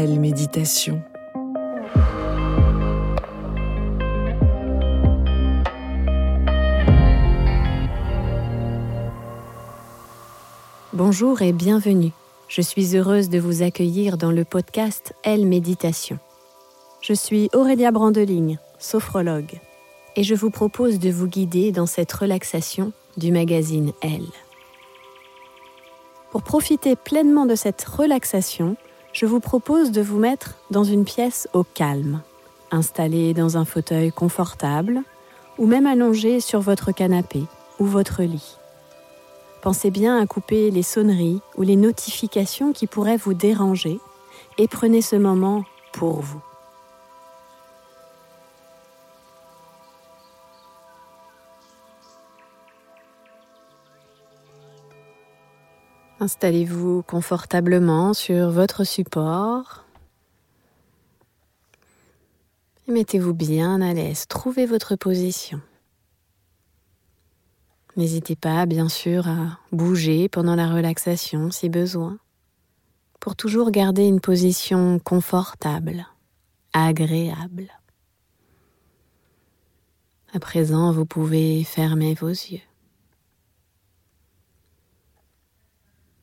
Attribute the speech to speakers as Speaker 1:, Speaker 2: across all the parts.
Speaker 1: Elle méditation.
Speaker 2: Bonjour et bienvenue. Je suis heureuse de vous accueillir dans le podcast Elle Méditation. Je suis Aurélia Brandeligne, sophrologue, et je vous propose de vous guider dans cette relaxation du magazine Elle. Pour profiter pleinement de cette relaxation, je vous propose de vous mettre dans une pièce au calme, installé dans un fauteuil confortable ou même allongé sur votre canapé ou votre lit. Pensez bien à couper les sonneries ou les notifications qui pourraient vous déranger et prenez ce moment pour vous. Installez-vous confortablement sur votre support et mettez-vous bien à l'aise. Trouvez votre position. N'hésitez pas, bien sûr, à bouger pendant la relaxation si besoin, pour toujours garder une position confortable, agréable. À présent, vous pouvez fermer vos yeux.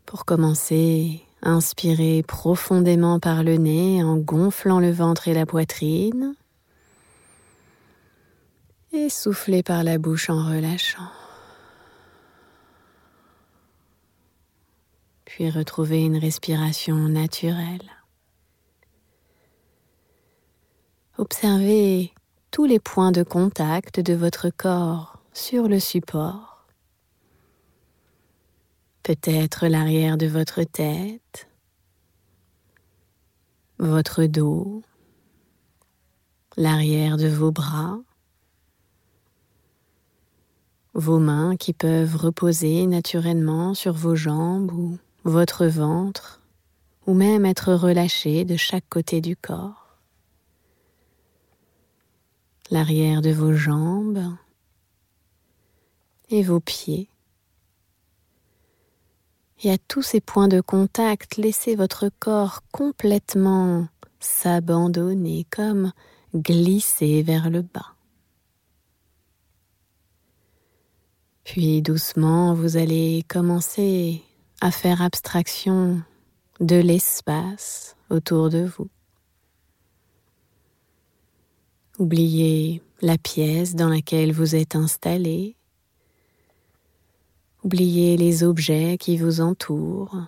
Speaker 2: Pour commencer, inspirez profondément par le nez en gonflant le ventre et la poitrine. Et soufflez par la bouche en relâchant. puis retrouver une respiration naturelle. Observez tous les points de contact de votre corps sur le support. Peut-être l'arrière de votre tête, votre dos, l'arrière de vos bras, vos mains qui peuvent reposer naturellement sur vos jambes ou votre ventre, ou même être relâché de chaque côté du corps. L'arrière de vos jambes et vos pieds. Et à tous ces points de contact, laissez votre corps complètement s'abandonner, comme glisser vers le bas. Puis doucement, vous allez commencer à faire abstraction de l'espace autour de vous. Oubliez la pièce dans laquelle vous êtes installé. Oubliez les objets qui vous entourent,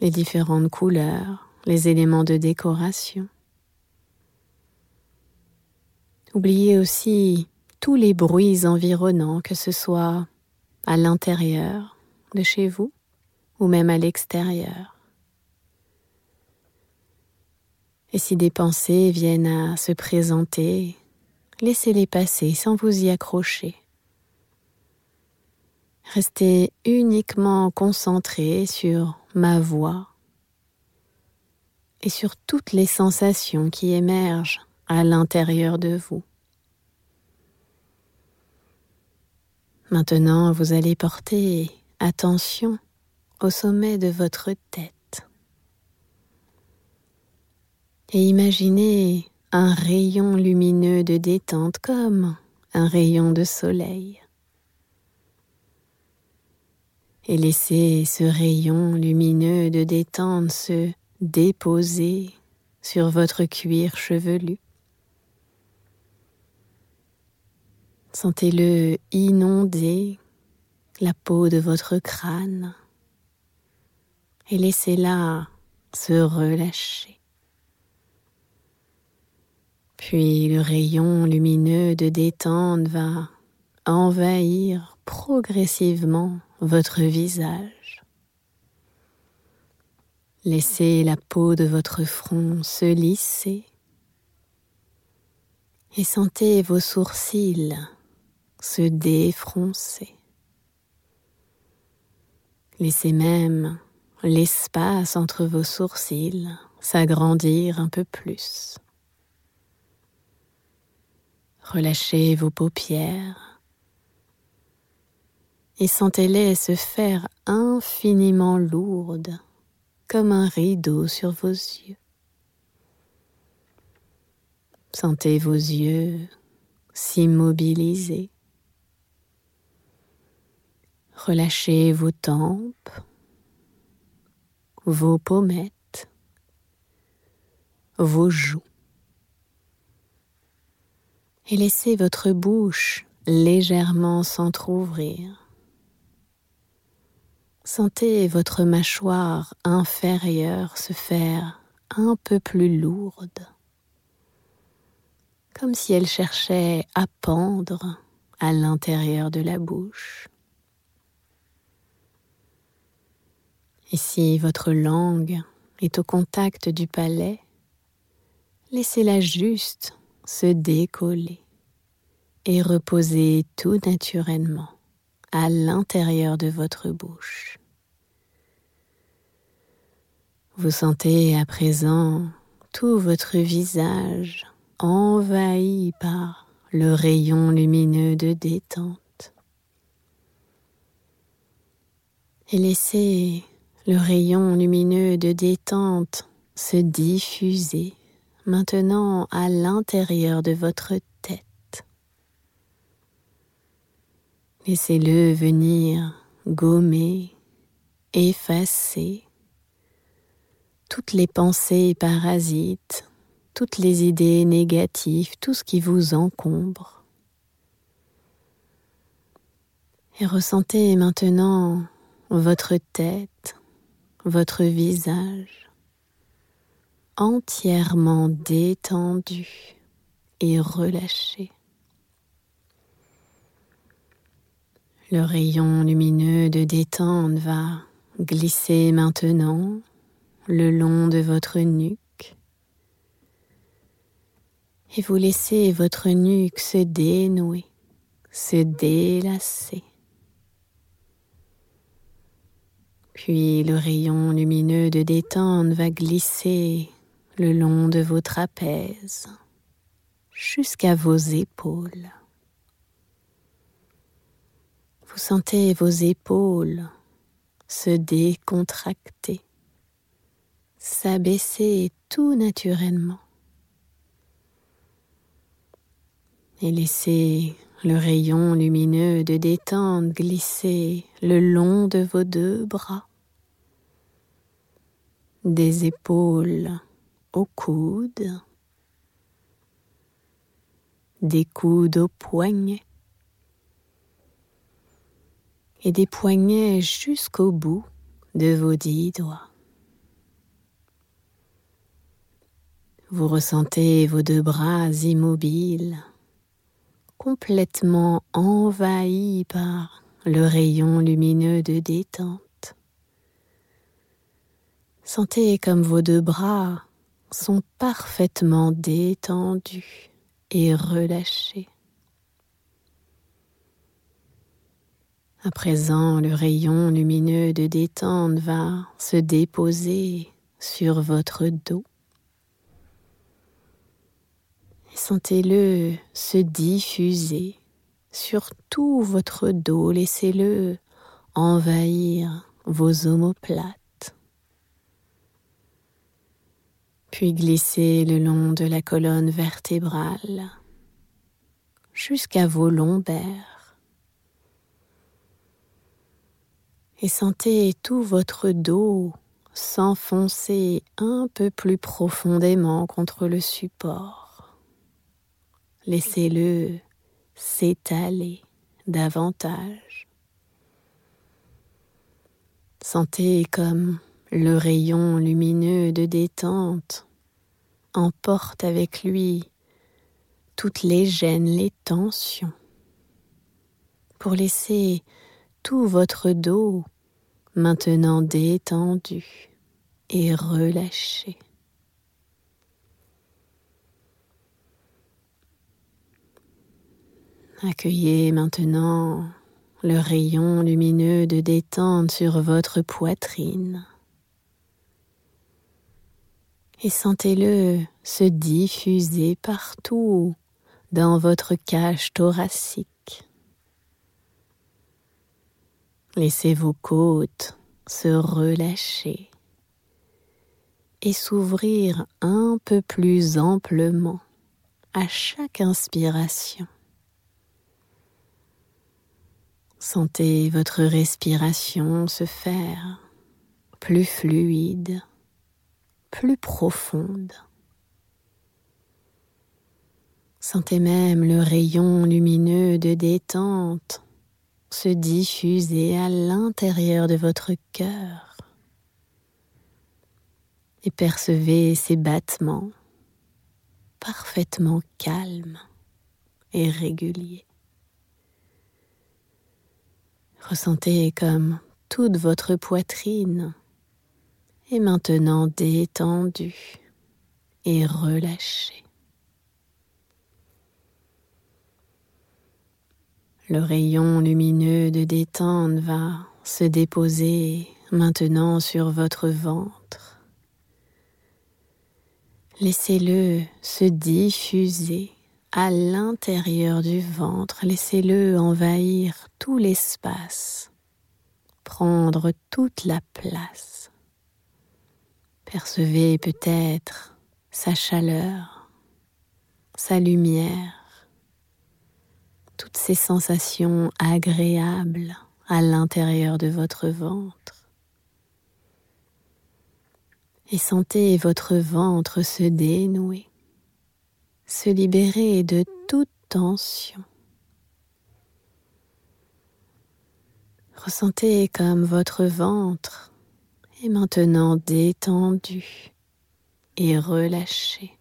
Speaker 2: les différentes couleurs, les éléments de décoration. Oubliez aussi tous les bruits environnants, que ce soit à l'intérieur de chez vous ou même à l'extérieur. Et si des pensées viennent à se présenter, laissez-les passer sans vous y accrocher. Restez uniquement concentré sur ma voix et sur toutes les sensations qui émergent à l'intérieur de vous. Maintenant, vous allez porter attention au sommet de votre tête et imaginez un rayon lumineux de détente comme un rayon de soleil. Et laissez ce rayon lumineux de détente se déposer sur votre cuir chevelu. Sentez-le inonder la peau de votre crâne et laissez-la se relâcher. Puis le rayon lumineux de détente va envahir progressivement votre visage. Laissez la peau de votre front se lisser et sentez vos sourcils se défroncer. Laissez même l'espace entre vos sourcils s'agrandir un peu plus. Relâchez vos paupières et sentez-les se faire infiniment lourdes comme un rideau sur vos yeux. Sentez vos yeux s'immobiliser. Relâchez vos tempes, vos pommettes, vos joues et laissez votre bouche légèrement s'entr'ouvrir. Sentez votre mâchoire inférieure se faire un peu plus lourde, comme si elle cherchait à pendre à l'intérieur de la bouche. Et si votre langue est au contact du palais, laissez-la juste se décoller et reposer tout naturellement à l'intérieur de votre bouche. Vous sentez à présent tout votre visage envahi par le rayon lumineux de détente. Et laissez le rayon lumineux de détente se diffuser maintenant à l'intérieur de votre tête. Laissez-le venir gommer, effacer toutes les pensées parasites, toutes les idées négatives, tout ce qui vous encombre. Et ressentez maintenant votre tête, votre visage, entièrement détendu et relâché. Le rayon lumineux de détente va glisser maintenant le long de votre nuque et vous laissez votre nuque se dénouer, se délasser. Puis le rayon lumineux de détente va glisser le long de vos trapèzes jusqu'à vos épaules. Vous sentez vos épaules se décontracter, s'abaisser tout naturellement. Et laissez le rayon lumineux de détente glisser le long de vos deux bras, des épaules aux coudes, des coudes aux poignets et des poignets jusqu'au bout de vos dix doigts. Vous ressentez vos deux bras immobiles complètement envahi par le rayon lumineux de détente. Sentez comme vos deux bras sont parfaitement détendus et relâchés. À présent, le rayon lumineux de détente va se déposer sur votre dos. Sentez-le se diffuser sur tout votre dos. Laissez-le envahir vos omoplates. Puis glissez le long de la colonne vertébrale jusqu'à vos lombaires. Et sentez tout votre dos s'enfoncer un peu plus profondément contre le support. Laissez-le s'étaler davantage. Sentez comme le rayon lumineux de détente emporte avec lui toutes les gênes, les tensions, pour laisser tout votre dos maintenant détendu et relâché. Accueillez maintenant le rayon lumineux de détente sur votre poitrine et sentez-le se diffuser partout dans votre cage thoracique. Laissez vos côtes se relâcher et s'ouvrir un peu plus amplement à chaque inspiration. Sentez votre respiration se faire plus fluide, plus profonde. Sentez même le rayon lumineux de détente se diffuser à l'intérieur de votre cœur et percevez ses battements parfaitement calmes et réguliers. Ressentez comme toute votre poitrine est maintenant détendue et relâchée. Le rayon lumineux de détente va se déposer maintenant sur votre ventre. Laissez-le se diffuser à l'intérieur du ventre. Laissez-le envahir tout l'espace, prendre toute la place. Percevez peut-être sa chaleur, sa lumière, toutes ces sensations agréables à l'intérieur de votre ventre. Et sentez votre ventre se dénouer se libérer de toute tension. Ressentez comme votre ventre est maintenant détendu et relâché.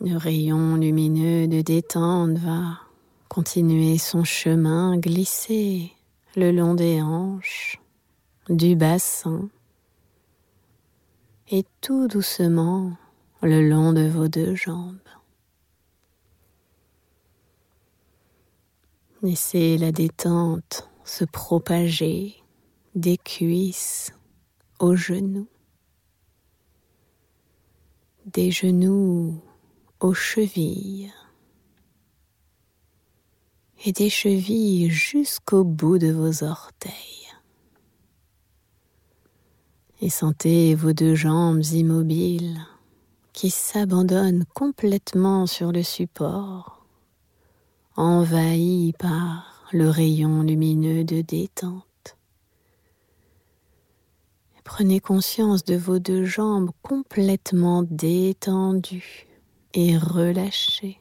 Speaker 2: Le rayon lumineux de détente va continuer son chemin, glisser le long des hanches, du bassin, et tout doucement le long de vos deux jambes. Laissez la détente se propager des cuisses aux genoux, des genoux aux chevilles et des chevilles jusqu'au bout de vos orteils. Et sentez vos deux jambes immobiles qui s'abandonne complètement sur le support, envahi par le rayon lumineux de détente. Prenez conscience de vos deux jambes complètement détendues et relâchées.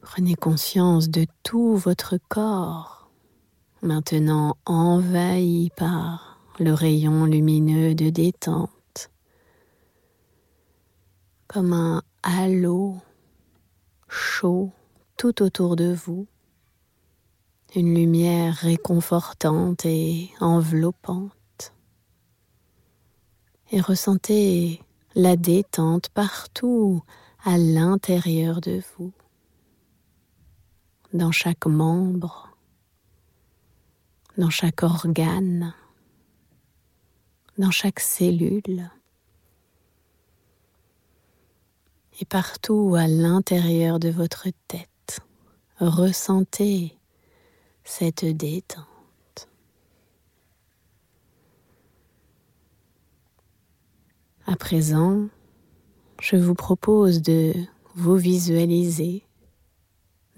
Speaker 2: Prenez conscience de tout votre corps, maintenant envahi par le rayon lumineux de détente comme un halo chaud tout autour de vous, une lumière réconfortante et enveloppante. Et ressentez la détente partout à l'intérieur de vous, dans chaque membre, dans chaque organe, dans chaque cellule. Et partout à l'intérieur de votre tête, ressentez cette détente. À présent, je vous propose de vous visualiser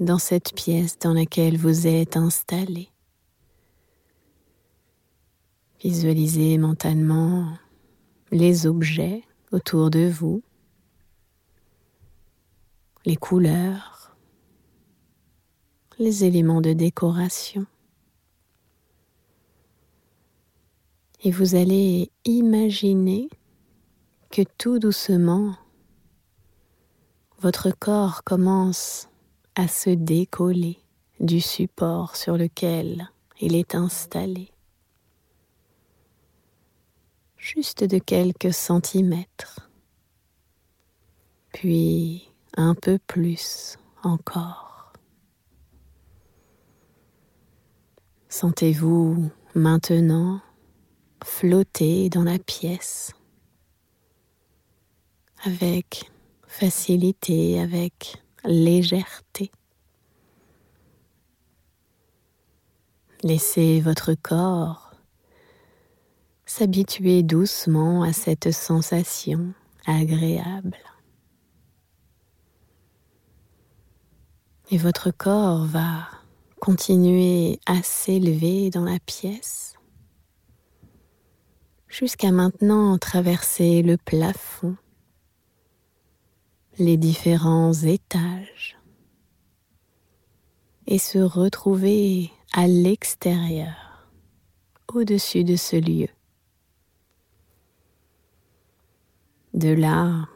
Speaker 2: dans cette pièce dans laquelle vous êtes installé. Visualisez mentalement les objets autour de vous, les couleurs, les éléments de décoration. Et vous allez imaginer que tout doucement, votre corps commence à se décoller du support sur lequel il est installé. Juste de quelques centimètres, puis un peu plus encore. Sentez-vous maintenant flotter dans la pièce avec facilité, avec légèreté. Laissez votre corps s'habituer doucement à cette sensation agréable. Et votre corps va continuer à s'élever dans la pièce jusqu'à maintenant traverser le plafond les différents étages et se retrouver à l'extérieur, au-dessus de ce lieu. De là,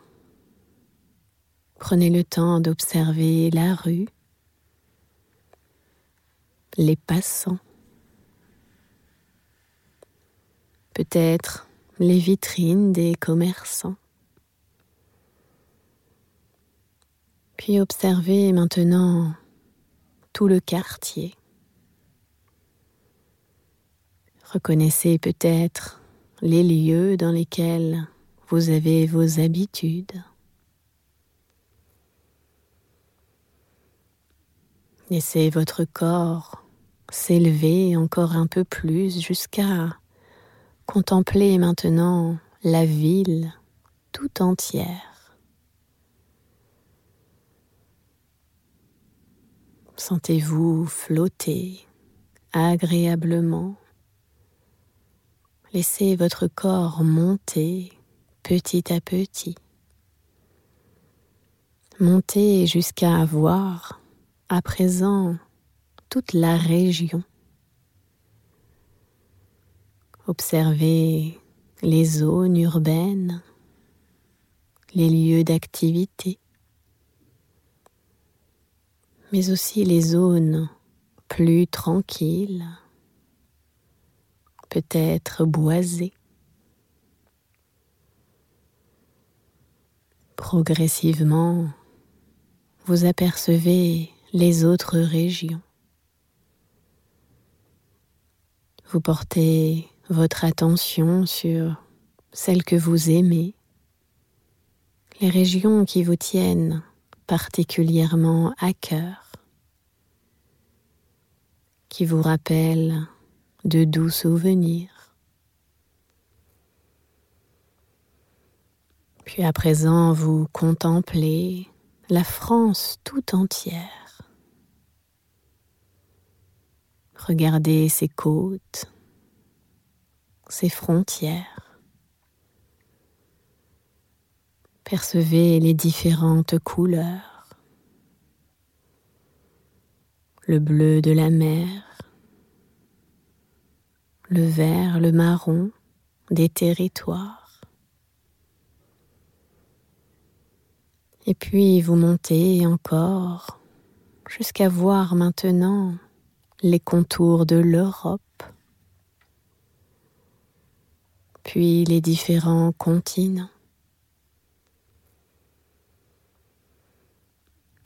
Speaker 2: prenez le temps d'observer la rue, les passants, peut-être les vitrines des commerçants. Puis observez maintenant tout le quartier. Reconnaissez peut-être les lieux dans lesquels vous avez vos habitudes. Laissez votre corps s'élever encore un peu plus jusqu'à contempler maintenant la ville tout entière. Sentez-vous flotter agréablement. Laissez votre corps monter petit à petit. Montez jusqu'à voir à présent toute la région. Observez les zones urbaines, les lieux d'activité mais aussi les zones plus tranquilles, peut-être boisées. Progressivement, vous apercevez les autres régions. Vous portez votre attention sur celles que vous aimez, les régions qui vous tiennent particulièrement à cœur, qui vous rappelle de doux souvenirs. Puis à présent, vous contemplez la France tout entière. Regardez ses côtes, ses frontières. Percevez les différentes couleurs. Le bleu de la mer, le vert, le marron des territoires. Et puis vous montez encore jusqu'à voir maintenant les contours de l'Europe, puis les différents continents.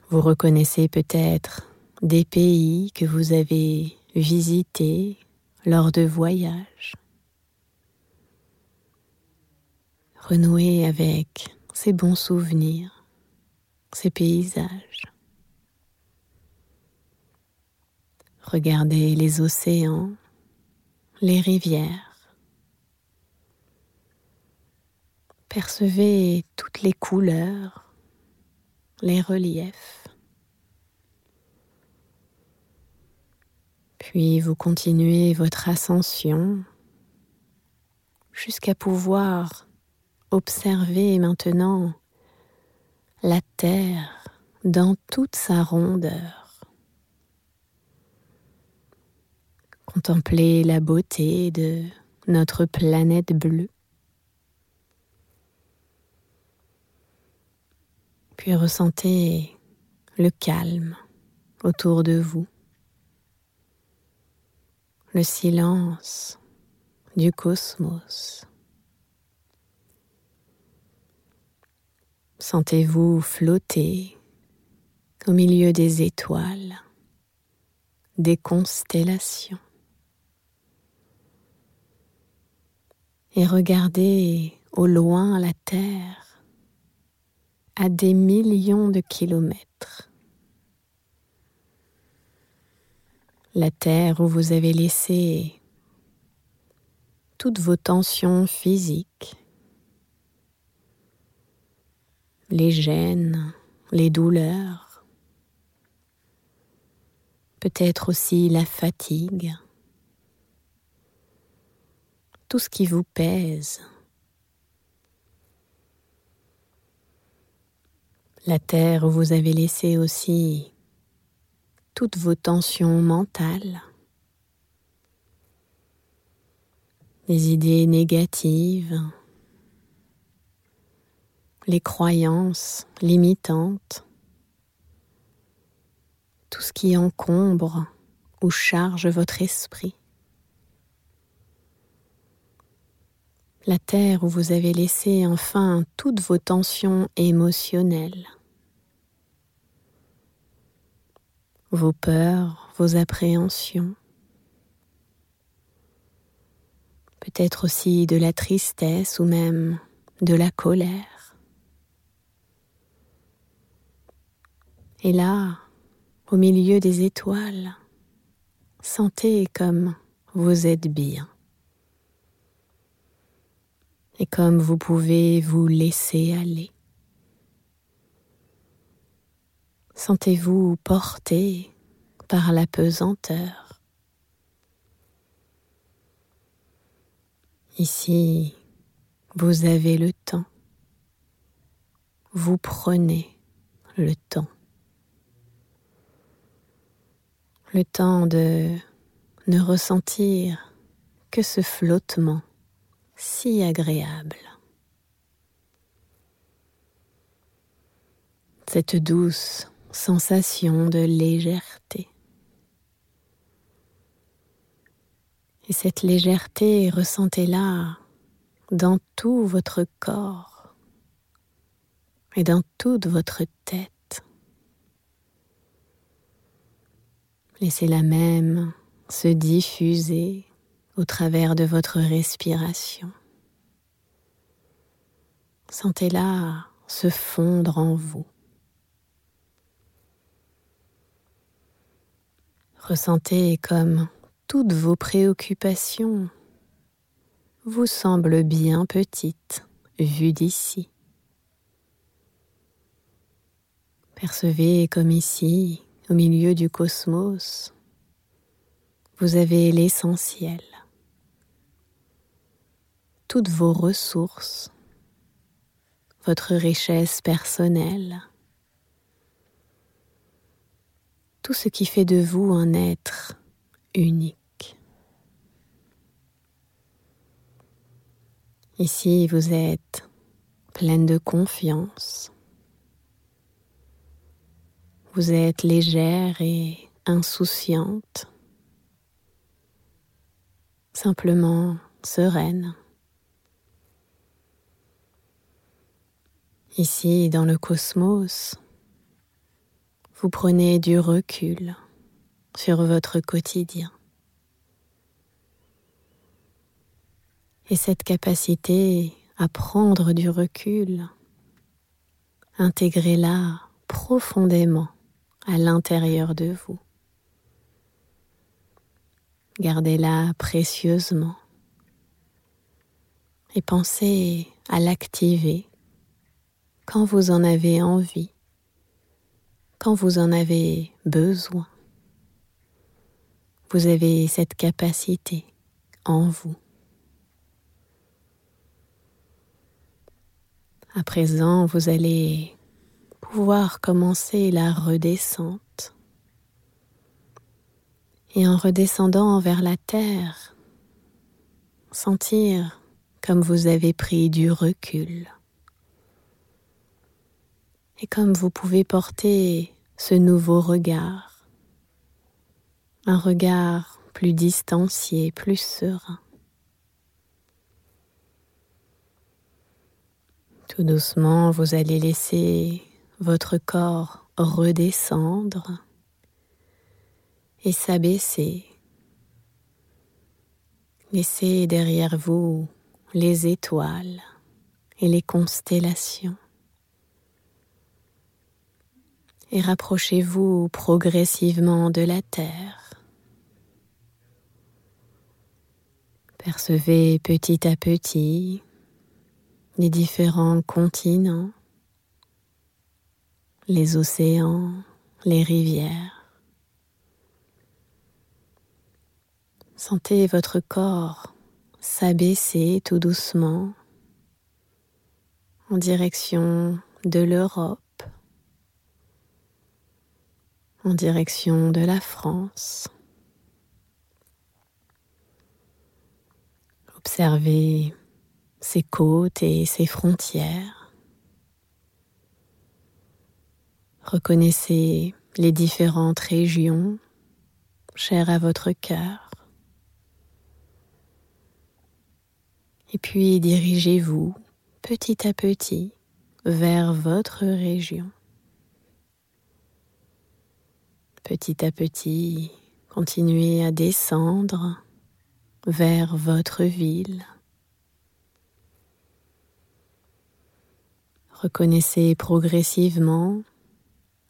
Speaker 2: Vous reconnaissez peut-être des pays que vous avez visités lors de voyages. Renouez avec ces bons souvenirs, ces paysages. Regardez les océans, les rivières. Percevez toutes les couleurs, les reliefs. Puis vous continuez votre ascension jusqu'à pouvoir observer maintenant la Terre dans toute sa rondeur. Contempler la beauté de notre planète bleue. Puis ressentez le calme autour de vous le silence du cosmos. Sentez-vous flotter au milieu des étoiles, des constellations. Et regardez au loin la Terre à des millions de kilomètres. La terre où vous avez laissé toutes vos tensions physiques, les gènes, les douleurs, peut-être aussi la fatigue, tout ce qui vous pèse. La terre où vous avez laissé aussi toutes vos tensions mentales, les idées négatives, les croyances limitantes, tout ce qui encombre ou charge votre esprit. La terre où vous avez laissé enfin toutes vos tensions émotionnelles. Vos peurs, vos appréhensions, peut-être aussi de la tristesse ou même de la colère. Et là, au milieu des étoiles, sentez comme vous êtes bien et comme vous pouvez vous laisser aller. Sentez-vous porté par la pesanteur. Ici, vous avez le temps. Vous prenez le temps. Le temps de ne ressentir que ce flottement si agréable. Cette douce sensation de légèreté. Et cette légèreté, ressentez-la dans tout votre corps et dans toute votre tête. Laissez-la même se diffuser au travers de votre respiration. Sentez-la se fondre en vous. Ressentez comme toutes vos préoccupations vous semblent bien petites vues d'ici. Percevez comme ici, au milieu du cosmos, vous avez l'essentiel, toutes vos ressources, votre richesse personnelle, tout ce qui fait de vous un être unique. Ici, vous êtes pleine de confiance, Vous êtes légère et insouciante, simplement sereine. Ici, dans le cosmos, vous prenez du recul sur votre quotidien. Et cette capacité à prendre du recul, intégrez-la profondément à l'intérieur de vous. Gardez-la précieusement et pensez à l'activer quand vous en avez envie, quand vous en avez besoin. Vous avez cette capacité en vous. À présent, vous allez pouvoir commencer la redescente. Et en redescendant vers la terre, sentir comme vous avez pris du recul. Et comme vous pouvez porter ce nouveau regard, un regard plus distancié, plus serein. Tout doucement, vous allez laisser votre corps redescendre et s'abaisser. Laissez derrière vous les étoiles et les constellations. Et rapprochez-vous progressivement de la Terre. Percevez petit à petit les différents continents, les océans, les rivières. Sentez votre corps s'abaisser tout doucement en direction de l'Europe, en direction de la France. Observez ses côtes et ses frontières. Reconnaissez les différentes régions chères à votre cœur. Et puis dirigez-vous petit à petit vers votre région. Petit à petit, continuez à descendre vers votre ville. Reconnaissez progressivement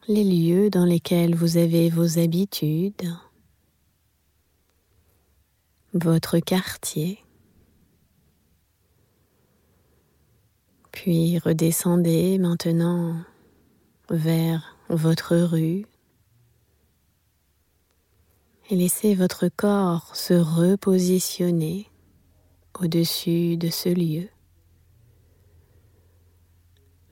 Speaker 2: les lieux dans lesquels vous avez vos habitudes, votre quartier, puis redescendez maintenant vers votre rue et laissez votre corps se repositionner au-dessus de ce lieu.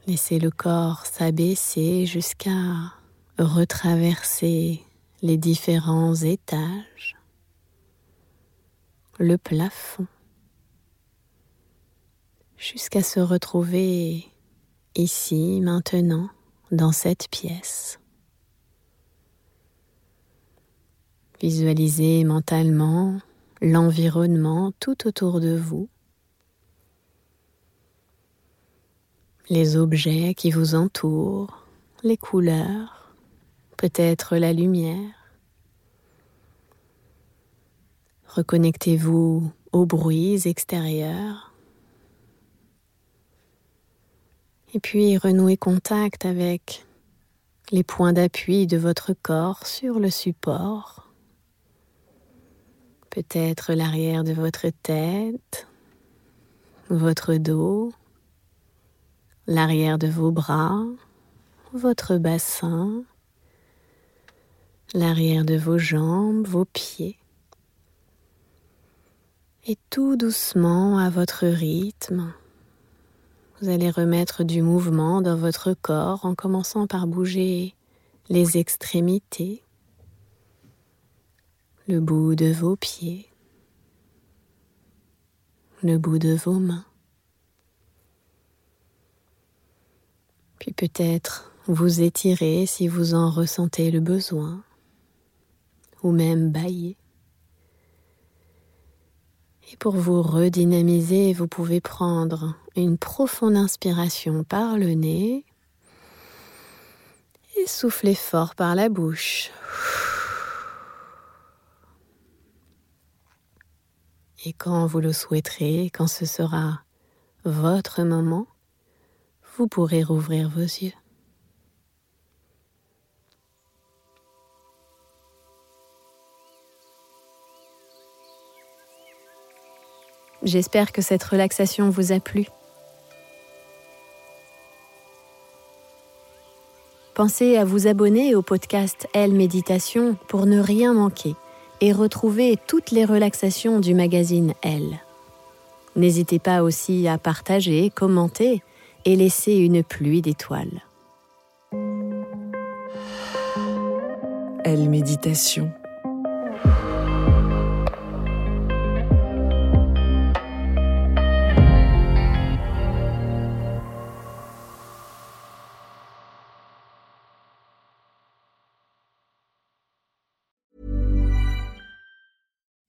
Speaker 2: Laissez le corps s'abaisser jusqu'à retraverser les différents étages, le plafond, jusqu'à se retrouver ici, maintenant, dans cette pièce. Visualisez mentalement l'environnement tout autour de vous les objets qui vous entourent, les couleurs, peut-être la lumière. Reconnectez-vous aux bruits extérieurs. Et puis renouez contact avec les points d'appui de votre corps sur le support. Peut-être l'arrière de votre tête, votre dos, l'arrière de vos bras, votre bassin, l'arrière de vos jambes, vos pieds. Et tout doucement à votre rythme, vous allez remettre du mouvement dans votre corps en commençant par bouger les extrémités, le bout de vos pieds, le bout de vos mains. puis peut-être vous étirer si vous en ressentez le besoin, ou même bailler. Et pour vous redynamiser, vous pouvez prendre une profonde inspiration par le nez et souffler fort par la bouche. Et quand vous le souhaiterez, quand ce sera votre moment, vous pourrez rouvrir vos yeux. J'espère que cette relaxation vous a plu. Pensez à vous abonner au podcast Elle Méditation pour ne rien manquer et retrouver toutes les relaxations du magazine Elle. N'hésitez pas aussi à partager, commenter et laisser une pluie d'étoiles.
Speaker 1: Elle Méditation.